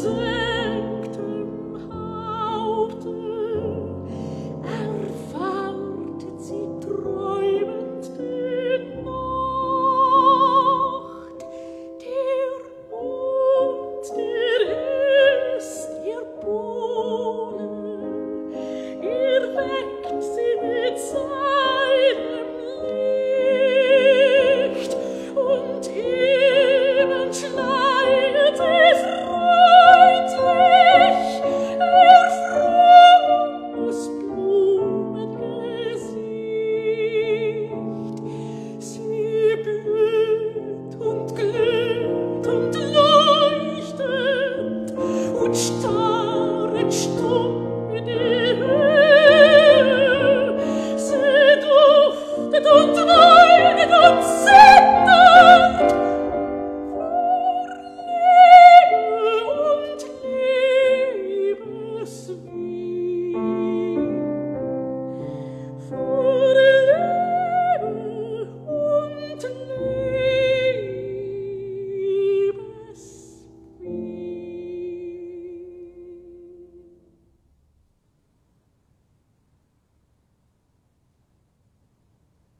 swear. touched